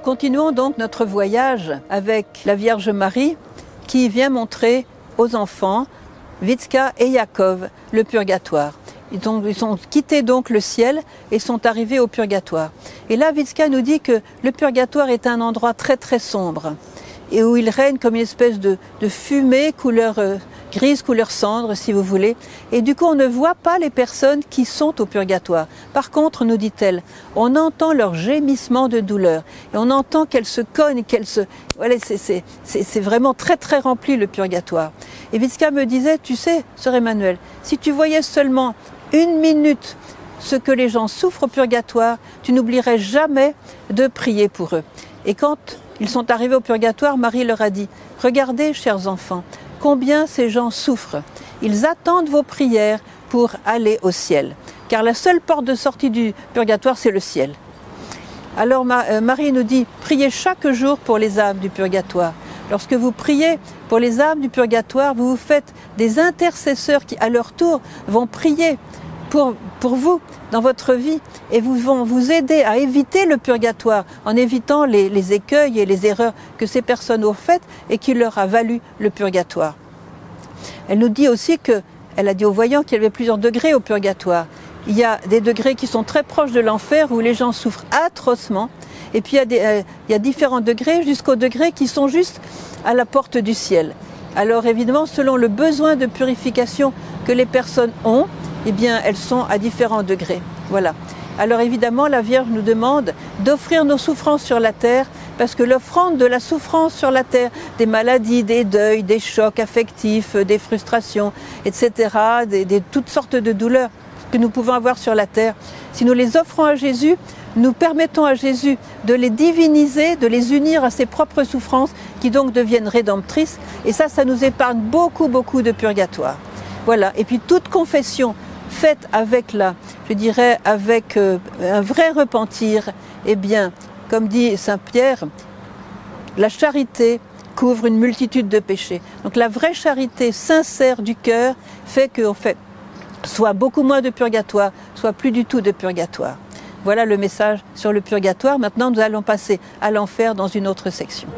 Nous continuons donc notre voyage avec la Vierge Marie qui vient montrer aux enfants, Vitska et Yaakov, le purgatoire. Ils ont, ils ont, quitté donc le ciel et sont arrivés au purgatoire. Et là, Vitska nous dit que le purgatoire est un endroit très très sombre et où il règne comme une espèce de, de fumée couleur euh, grise, couleur cendre, si vous voulez. Et du coup, on ne voit pas les personnes qui sont au purgatoire. Par contre, nous dit-elle, on entend leur gémissement de douleur et on entend qu'elles se cognent, qu'elles se, voilà, c'est vraiment très très rempli le purgatoire. Et Vitska me disait, tu sais, sœur Emmanuel, si tu voyais seulement une minute ce que les gens souffrent au purgatoire, tu n'oublierais jamais de prier pour eux. Et quand ils sont arrivés au purgatoire, Marie leur a dit, regardez, chers enfants, combien ces gens souffrent. Ils attendent vos prières pour aller au ciel. Car la seule porte de sortie du purgatoire, c'est le ciel. Alors Marie nous dit, priez chaque jour pour les âmes du purgatoire. Lorsque vous priez pour les âmes du purgatoire, vous vous faites des intercesseurs qui, à leur tour, vont prier pour, vous dans votre vie et vous vont vous aider à éviter le purgatoire en évitant les, écueils et les erreurs que ces personnes ont faites et qui leur a valu le purgatoire. Elle nous dit aussi que, elle a dit aux voyants qu'il y avait plusieurs degrés au purgatoire. Il y a des degrés qui sont très proches de l'enfer où les gens souffrent atrocement. Et puis il y a, euh, il y a différents degrés jusqu'aux degrés qui sont juste à la porte du ciel. Alors évidemment, selon le besoin de purification que les personnes ont, eh bien, elles sont à différents degrés. Voilà. Alors évidemment, la Vierge nous demande d'offrir nos souffrances sur la terre, parce que l'offrande de la souffrance sur la terre, des maladies, des deuils, des chocs affectifs, des frustrations, etc., des, toutes sortes de douleurs que nous pouvons avoir sur la terre, si nous les offrons à Jésus, nous permettons à Jésus de les diviniser, de les unir à ses propres souffrances, qui donc deviennent rédemptrices, et ça, ça nous épargne beaucoup, beaucoup de purgatoire. Voilà. Et puis toute confession faite avec la, je dirais, avec euh, un vrai repentir, eh bien, comme dit Saint Pierre, la charité couvre une multitude de péchés. Donc la vraie charité sincère du cœur fait qu'on fait soit beaucoup moins de purgatoire, soit plus du tout de purgatoire. Voilà le message sur le purgatoire. Maintenant, nous allons passer à l'enfer dans une autre section.